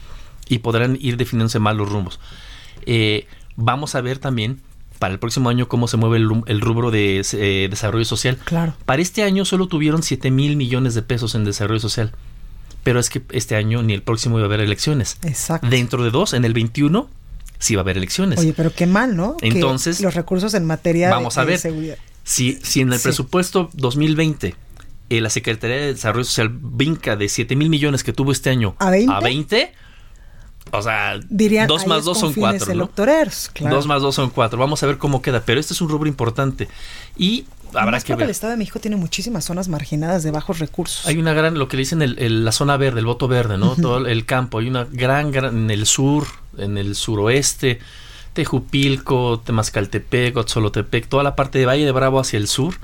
y podrán ir definiéndose mal los rumbos. Eh, vamos a ver también para el próximo año cómo se mueve el, rubro de eh, desarrollo social. Claro. Para este año solo tuvieron 7 mil millones de pesos en desarrollo social. Pero es que este año ni el próximo iba a haber elecciones. Exacto. Dentro de dos, en el 21, sí va a haber elecciones. Oye, pero qué mal, ¿no? Que Entonces, los recursos en materia de- vamos a de, ver. seguridad. Si, si en el Sí. presupuesto 2020 eh, la Secretaría de Desarrollo Social brinca de 7 mil millones que tuvo este año ¿A 20? a 20, o sea, Dirían, 2 ahí más es 2 con son 4, ¿no? claro. 2 más 2 son 4. Vamos a ver cómo queda. Pero este es un rubro importante. Y habrá que porque el ver. Estado de México tiene muchísimas zonas marginadas de bajos recursos. Hay una gran, lo que le dicen el- el- la zona verde, el voto verde, ¿no? Todo el campo. Hay una gran, gran, en el sur, en el suroeste, Tejupilco, Temascaltepec, Otzolotepec, toda la parte de Valle de Bravo hacia el sur,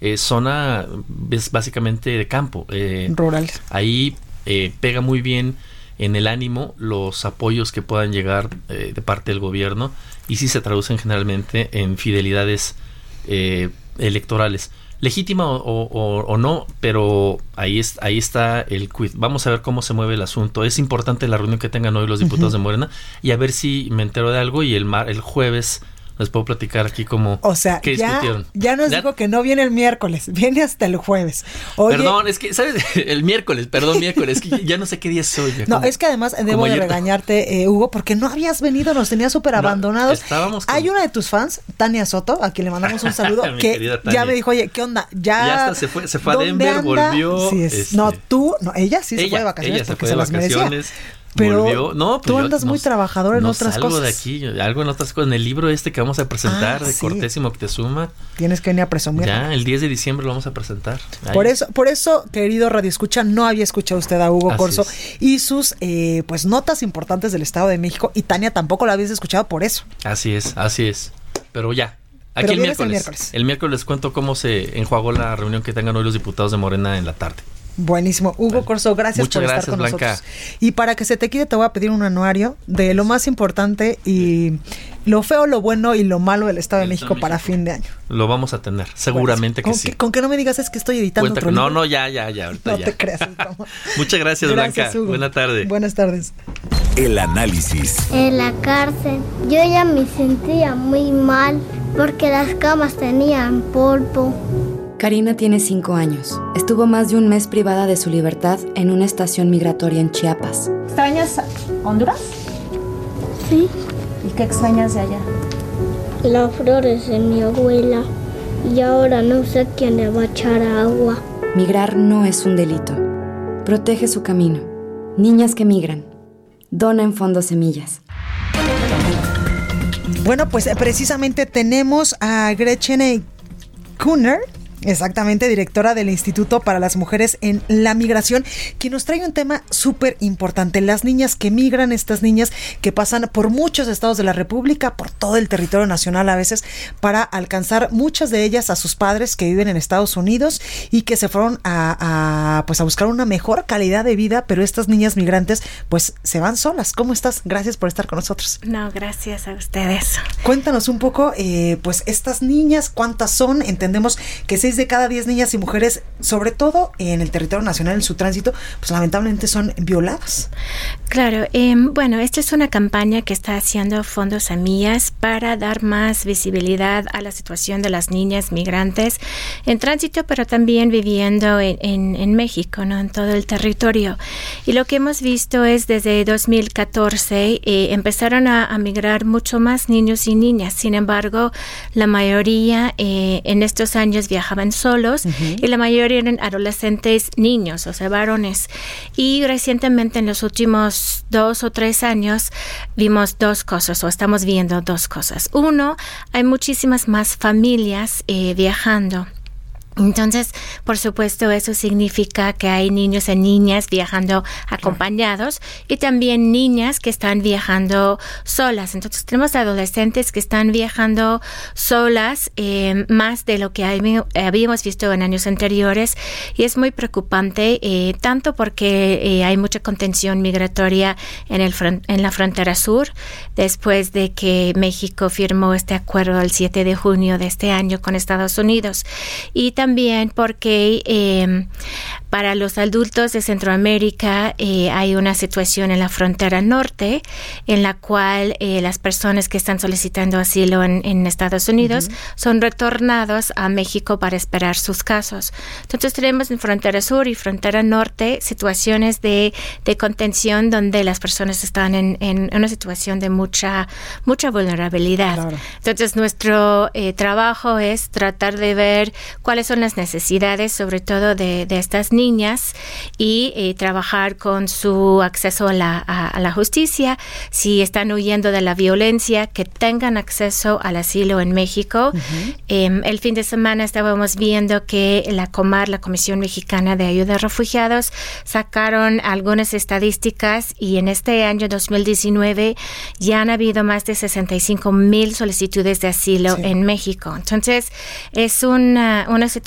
es zona es básicamente de campo. eh, Rurales. Ahí eh, pega muy bien en el ánimo los apoyos que puedan llegar eh, de parte del gobierno y sí se traducen generalmente en fidelidades eh, electorales. Legítima o, o- o no, pero ahí, es, ahí está el quid. Vamos a ver cómo se mueve el asunto. Es importante la reunión que tengan hoy los diputados de Morena y a ver si me entero de algo y el, mar, el jueves les puedo platicar aquí como O sea, qué ya, discutieron. ya nos Ya- dijo que no viene el miércoles, [laughs] viene hasta el jueves. Oye, Perdón, es que, ¿sabes? [laughs] El miércoles, perdón, miércoles, es que ya no sé qué día ya No, como- es que además debo de regañarte, eh, Hugo, porque no habías venido, nos tenías súper abandonados. estábamos con- Hay una de tus fans, Tania Soto, a quien le mandamos un saludo, [laughs] que ya me dijo, oye, ¿qué onda? Ya, Ya hasta se fue- se fue a ¿dónde Denver, anda? volvió, Sí, es- este- No, tú, no, ella sí se Ella- fue de vacaciones ella se porque fue se de vacaciones. Pero no, pues tú andas muy trabajador en otras algo cosas. de aquí, algo en otras cosas. En el libro este que vamos a presentar Ah, de sí. Cortés y Moctezuma. Tienes que venir a presumir. Ya, el 10 de diciembre lo vamos a presentar. Ahí. Por eso, por eso, querido Radio Escucha, no había escuchado usted a Hugo Así Corso es. y sus eh, pues notas importantes del Estado de México. Y Tania tampoco la habías escuchado por eso. Así es, así es. Pero ya. Aquí Pero el el miércoles. miércoles. El miércoles les cuento cómo se enjuagó la reunión que tengan hoy los diputados de Morena en la tarde. Buenísimo. Hugo Corso, gracias Muchas por gracias, estar con Blanca. nosotros. Y para que se te quite, te voy a pedir un anuario de lo más importante y lo feo, lo bueno y lo malo del Estado de México para fin de año. Lo vamos a tener, seguramente con que sí. Que, con que no me digas es que estoy editando Cuenta otro con- no, no, ya, ya, ya. Ahorita No ya. te creas. [laughs] Muchas gracias, Gracias, Blanca. Hugo. Buena tarde. Buenas tardes. El análisis. En la cárcel yo ya me sentía muy mal porque las camas tenían polvo. Karina tiene cinco años. Estuvo más de un mes privada de su libertad en una estación migratoria en Chiapas. ¿Extrañas Honduras? Sí, ¿Y qué extrañas de allá? las flores de mi abuela y ahora no sé quién le va a echar agua. Migrar no es un delito. Protege su camino. Niñas que migran. Dona en Fondo Semillas. Bueno, pues eh, precisamente tenemos a Gretchen Kuhner. Exactamente, directora del Instituto para las Mujeres en la Migración, que nos trae un tema súper importante. Las niñas que migran, estas niñas que pasan por muchos estados de la República, por todo el territorio nacional a veces, para alcanzar muchas de ellas a sus padres que viven en Estados Unidos y que se fueron a, a, pues a buscar una mejor calidad de vida, pero estas niñas migrantes pues se van solas. ¿Cómo estás? Gracias por estar con nosotros. No, gracias a ustedes. Cuéntanos un poco, eh, pues estas niñas, ¿cuántas son? Entendemos que de cada diez niñas y mujeres, sobre todo en el territorio nacional, en su tránsito, pues lamentablemente son violadas. Claro, eh, bueno, esta es una campaña que está haciendo Fondos Semillas para dar más visibilidad a la situación de las niñas migrantes en tránsito, pero también viviendo en, México, ¿no? en todo el territorio. Y lo que hemos visto es desde 2014 eh, empezaron a, a migrar mucho más niños y niñas. Sin embargo, la mayoría eh, en estos años viajaban solos y la mayoría eran adolescentes niños, o sea, varones. Y recientemente en los últimos dos o tres años vimos dos cosas o estamos viendo dos cosas. Uno, hay muchísimas más familias eh, viajando. Entonces, por supuesto, eso significa que hay niños y niñas viajando acompañados y también niñas que están viajando solas. Entonces, tenemos adolescentes que están viajando solas eh, más de lo que hay- habíamos visto en años anteriores y es muy preocupante, eh, tanto porque eh, hay mucha contención migratoria en, el en la frontera sur, después de que México firmó este acuerdo el 7 de junio de este año con Estados Unidos. Y también porque eh, para los adultos de Centroamérica eh, hay una situación en la frontera norte en la cual eh, las personas que están solicitando asilo en, en Estados Unidos son retornados a México para esperar sus casos. Entonces tenemos en frontera sur y frontera norte situaciones de, de contención donde las personas están en, en una situación de mucha, mucha vulnerabilidad. Entonces nuestro trabajo es tratar de ver cuáles son las necesidades, sobre todo de, de estas niñas, y eh, trabajar con su acceso a la, a- a la justicia, si están huyendo de la violencia, que tengan acceso al asilo en México. Eh, el fin de semana estábamos viendo que la Comar, la Comisión Mexicana de Ayuda a Refugiados, sacaron algunas estadísticas y en este año 2019 ya han habido más de 65 mil solicitudes de asilo en México. Entonces, es una, una situación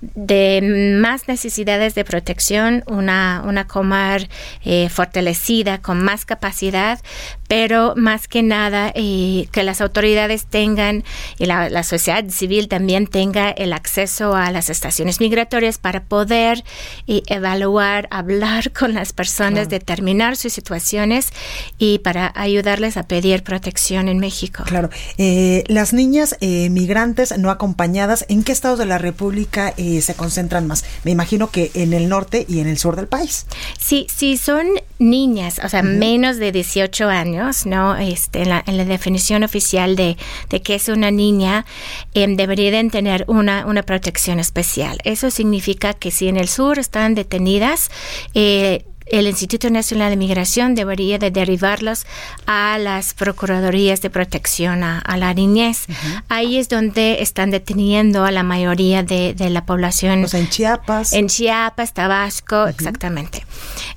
de más necesidades de protección, una, una Comar eh, fortalecida, con más capacidad, pero más que nada eh, que las autoridades tengan y la, la sociedad civil también tenga el acceso a las estaciones migratorias para poder eh, evaluar, hablar con las personas, Claro. determinar sus situaciones y para ayudarles a pedir protección en México. Claro. Eh, las niñas eh, migrantes no acompañadas, ¿en qué estados de la República eh, se concentran más? Me imagino que en el norte y en el sur del país. Sí, sí, son niñas, o sea, menos de 18 años, ¿no? Este, en, la, en la definición oficial de, de que es una niña, em, deberían tener una, una protección especial. Eso significa que si en el sur están detenidas, eh, el Instituto Nacional de Migración debería de derivarlos a las Procuradurías de Protección a, la Niñez. Ahí es donde están deteniendo a la mayoría de, la población. en Chiapas. En Chiapas, Tabasco, exactamente.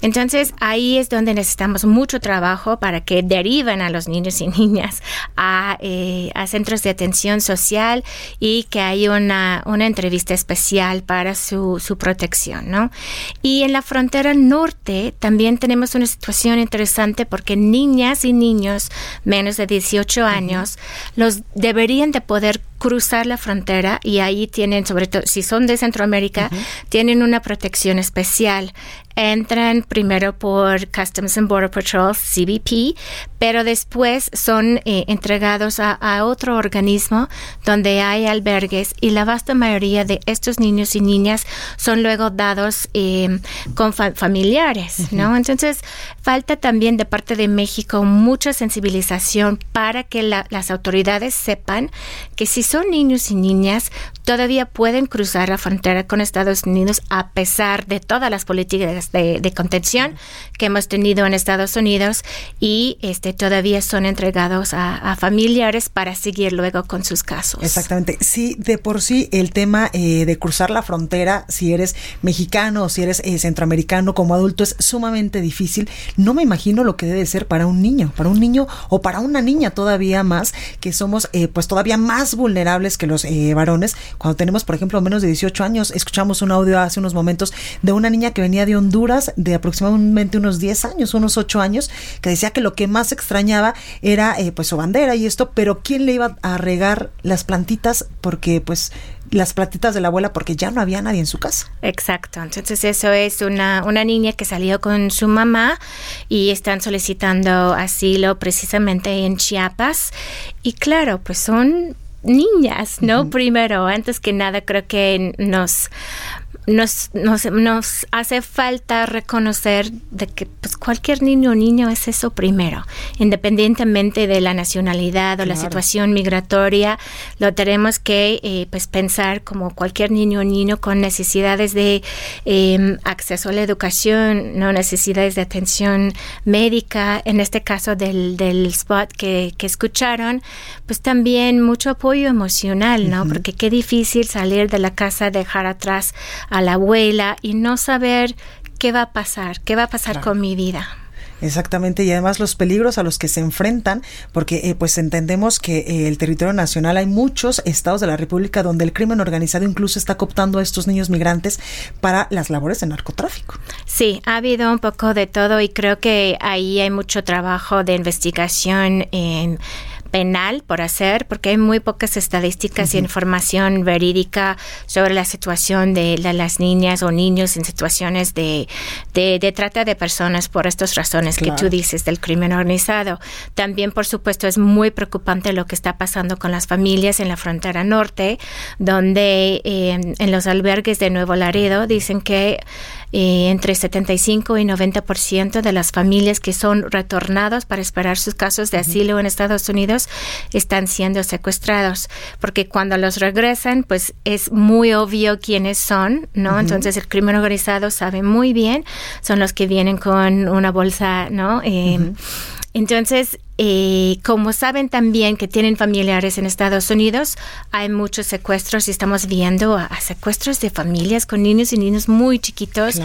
Entonces, ahí es donde necesitamos mucho trabajo para que deriven a los niños y niñas a, eh, a centros de atención social y que haya una, una entrevista especial para su, su protección, ¿no? Y en la frontera norte también tenemos una situación interesante porque niñas y niños menos de 18 años los deberían de poder cruzar la frontera y ahí tienen, sobre todo si son de Centroamérica, tienen una protección especial. Entran primero por Customs and Border Patrol, CBP, pero después son eh, entregados a, otro organismo donde hay albergues y la vasta mayoría de estos niños y niñas son luego dados eh, con familiares, ¿no? Entonces, falta también de parte de México mucha sensibilización para que las autoridades sepan que si son niños y niñas, todavía pueden cruzar la frontera con Estados Unidos a pesar de todas las políticas de, contención que hemos tenido en Estados Unidos y este todavía son entregados a, familiares para seguir luego con sus casos. Exactamente. Sí, de por sí el tema eh, de cruzar la frontera, si eres mexicano o si eres eh, centroamericano como adulto, es sumamente difícil. No me imagino lo que debe ser para un niño, para un niño o para una niña todavía más, que somos eh, pues todavía más vulnerables que los eh, varones. Cuando tenemos, por ejemplo, menos de 18 años, escuchamos un audio hace unos momentos de una niña que venía de Honduras de aproximadamente unos 10 años, unos 8 años, que decía que lo que más extrañaba era eh, pues su bandera y esto, pero ¿quién le iba a regar las plantitas? Porque pues las platitas de la abuela porque ya no había nadie en su casa. Exacto. Entonces eso es una, una niña que salió con su mamá y están solicitando asilo precisamente en Chiapas. Y claro, pues son niñas, ¿no? Primero, antes que nada, creo que nos nos, nos, nos, hace falta reconocer de que pues, cualquier niño o niño es eso primero, independientemente de la nacionalidad o la situación migratoria, lo tenemos que eh, pues pensar como cualquier niño o niño con necesidades de em, acceso a la educación, no necesidades de atención médica, en este caso del, del spot que, que escucharon, pues también mucho apoyo emocional, ¿no? Porque qué difícil salir de la casa, dejar atrás a la abuela y no saber qué va a pasar, qué va a pasar con mi vida. Exactamente, y además los peligros a los que se enfrentan, porque eh, pues entendemos que eh, el territorio nacional hay muchos estados de la República donde el crimen organizado incluso está cooptando a estos niños migrantes para las labores de narcotráfico. Sí, ha habido un poco de todo y creo que ahí hay mucho trabajo de investigación en penal por hacer, porque hay muy pocas estadísticas y información verídica sobre la situación de las niñas o niños en situaciones de, de, trata de personas por estas razones que tú dices del crimen organizado. También, por supuesto, es muy preocupante lo que está pasando con las familias en la frontera norte, donde eh, en los albergues de Nuevo Laredo dicen que eh, entre 75 y 90% de las familias que son retornados para esperar sus casos de asilo en Estados Unidos están siendo secuestrados, porque cuando los regresan, pues es muy obvio quiénes son, ¿no? Entonces el crimen organizado sabe muy bien, son los que vienen con una bolsa, ¿no? Eh, entonces, eh, como saben también que tienen familiares en Estados Unidos, hay muchos secuestros y estamos viendo a, secuestros de familias con niños y niños muy chiquitos.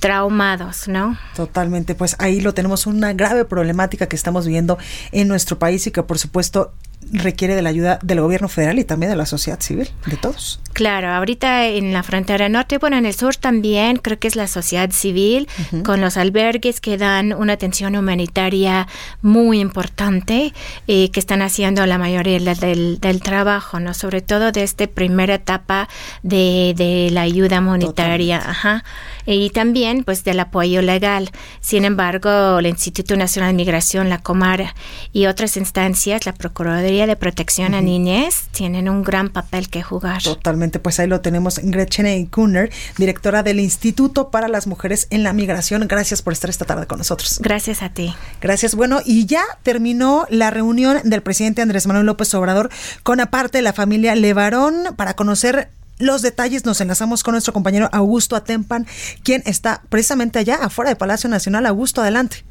traumados, ¿no? Totalmente, pues ahí lo tenemos una grave problemática que estamos viendo en nuestro país y que por supuesto requiere de la ayuda del gobierno federal y también de la sociedad civil, de todos. Claro, ahorita en la frontera norte, bueno, en el sur también creo que es la sociedad civil con los albergues que dan una atención humanitaria muy importante y que están haciendo la mayoría del, del trabajo, ¿no? Sobre todo de esta primera etapa de, de la ayuda humanitaria, ajá, y también pues del apoyo legal. Sin embargo, el Instituto Nacional de Migración, la Comar y otras instancias, la Procuraduría de Protección a Niñez, tienen un gran papel que jugar. Totalmente, pues ahí lo tenemos. Gretchen Kuhner, directora del Instituto para las Mujeres en la Migración. Gracias por estar esta tarde con nosotros. Gracias a ti. Gracias. Bueno, y ya terminó la reunión del presidente Andrés Manuel López Obrador con aparte de la familia Levarón para conocer los detalles nos enlazamos con nuestro compañero Augusto Atempan, quien está precisamente allá afuera del Palacio Nacional. Augusto, adelante.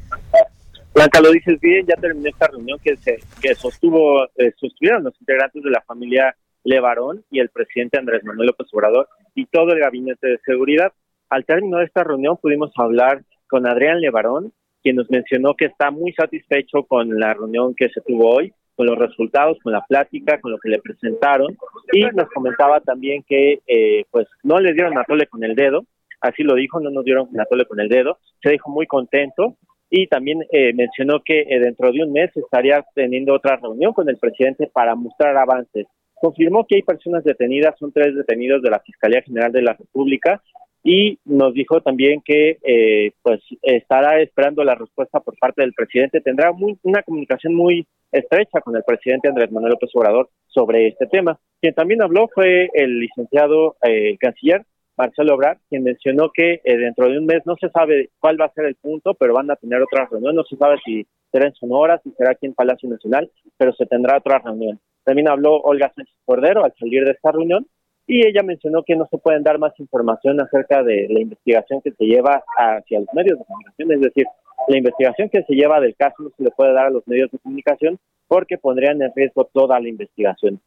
Blanca, lo dices bien, ya terminó esta reunión que se que sostuvo eh, sostuvieron los integrantes de la familia Levarón y el presidente Andrés Manuel López Obrador y todo el gabinete de seguridad. Al término de esta reunión pudimos hablar con Adrián Levarón, quien nos mencionó que está muy satisfecho con la reunión que se tuvo hoy, con los resultados, con la plática, con lo que le presentaron y nos comentaba también que eh, pues no le dieron a tole con el dedo, así lo dijo, no nos dieron a tole con el dedo, se dijo muy contento y también eh, mencionó que eh, dentro de un mes estaría teniendo otra reunión con el presidente para mostrar avances. Confirmó que hay personas detenidas, son tres detenidos de la Fiscalía General de la República y nos dijo también que eh, pues estará esperando la respuesta por parte del presidente. Tendrá muy, una comunicación muy estrecha con el presidente Andrés Manuel López Obrador sobre este tema. Quien también habló fue el licenciado canciller Marcelo Obrar, quien mencionó que eh, dentro de un mes no se sabe cuál va a ser el punto, pero van a tener otra reunión. No se sabe si será en Sonora, si será aquí en Palacio Nacional, pero se tendrá otra reunión. También habló Olga Sánchez Cordero al salir de esta reunión y ella mencionó que no se pueden dar más información acerca de la investigación que se lleva hacia los medios de comunicación, es decir, la investigación que se lleva del caso no se le puede dar a los medios de comunicación porque pondrían en riesgo toda la investigación.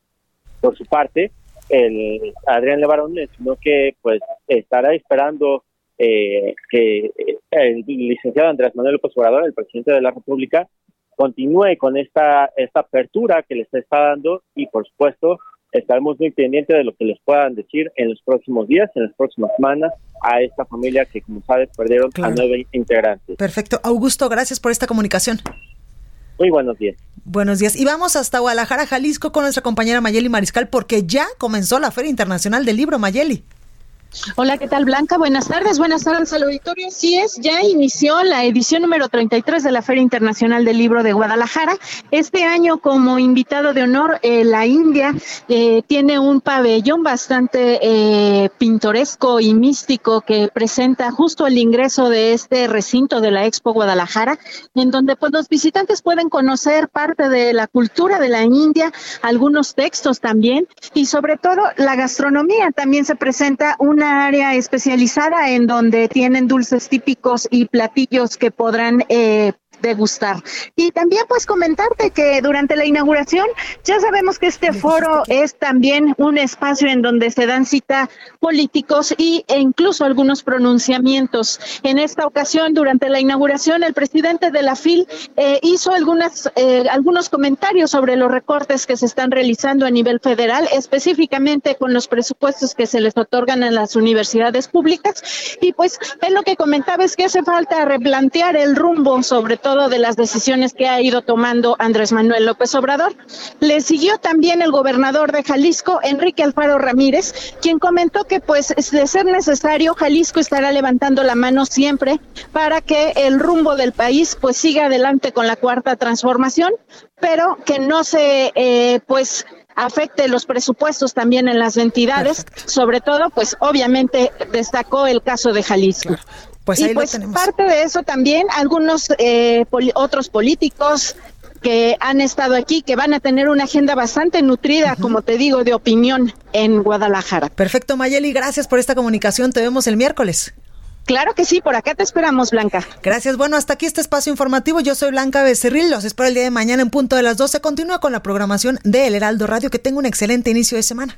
Por su parte, el Adrián Levarón mencionó que pues estará esperando eh, que el licenciado Andrés Manuel López Obrador, el presidente de la República, continúe con esta esta apertura que les está dando y por supuesto estaremos muy pendientes de lo que les puedan decir en los próximos días, en las próximas semanas a esta familia que como sabes perdieron a nueve integrantes. Perfecto. Augusto, gracias por esta comunicación. Muy buenos días. Buenos días. Y vamos hasta Guadalajara, Jalisco, con nuestra compañera Mayeli Mariscal, porque ya comenzó la Feria Internacional del Libro, Mayeli. Hola, ¿qué tal Blanca? Buenas tardes, buenas tardes al auditorio. Sí es, ya inició la edición número 33 de la Feria Internacional del Libro de Guadalajara. Este año como invitado de honor, eh, la India eh, tiene un pabellón bastante eh, pintoresco y místico que presenta justo el ingreso de este recinto de la Expo Guadalajara, en donde pues los visitantes pueden conocer parte de la cultura de la India, algunos textos también y sobre todo la gastronomía. También se presenta una área especializada en donde tienen dulces típicos y platillos que podrán eh, degustar. Y también pues comentarte que durante la inauguración ya sabemos que este foro es también un espacio en donde se dan cita políticos y, e incluso algunos pronunciamientos. En esta ocasión, durante la inauguración, el presidente de la FIL eh, hizo algunas, eh, algunos comentarios sobre los recortes que se están realizando a nivel federal, específicamente con los presupuestos que se les otorgan a las universidades públicas. Y pues él lo que comentaba es que hace falta replantear el rumbo, sobre todo de las decisiones que ha ido tomando Andrés Manuel López Obrador. Le siguió también el gobernador de Jalisco, Enrique Alfaro Ramírez, quien comentó que pues de ser necesario, Jalisco estará levantando la mano siempre para que el rumbo del país pues siga adelante con la cuarta transformación, pero que no se eh, pues afecte los presupuestos también en las entidades, sobre todo, pues obviamente destacó el caso de Jalisco. Pues y pues parte de eso también algunos eh, otros políticos que han estado aquí, que van a tener una agenda bastante nutrida, como te digo, de opinión en Guadalajara. Perfecto, Mayeli, gracias por esta comunicación. Te vemos el miércoles. Claro que sí, por acá te esperamos, Blanca. Gracias. Bueno, hasta aquí este espacio informativo. Yo soy Blanca Becerril. Los espero el día de mañana en punto de las 12. Continúa con la programación de El Heraldo Radio. Que tenga un excelente inicio de semana.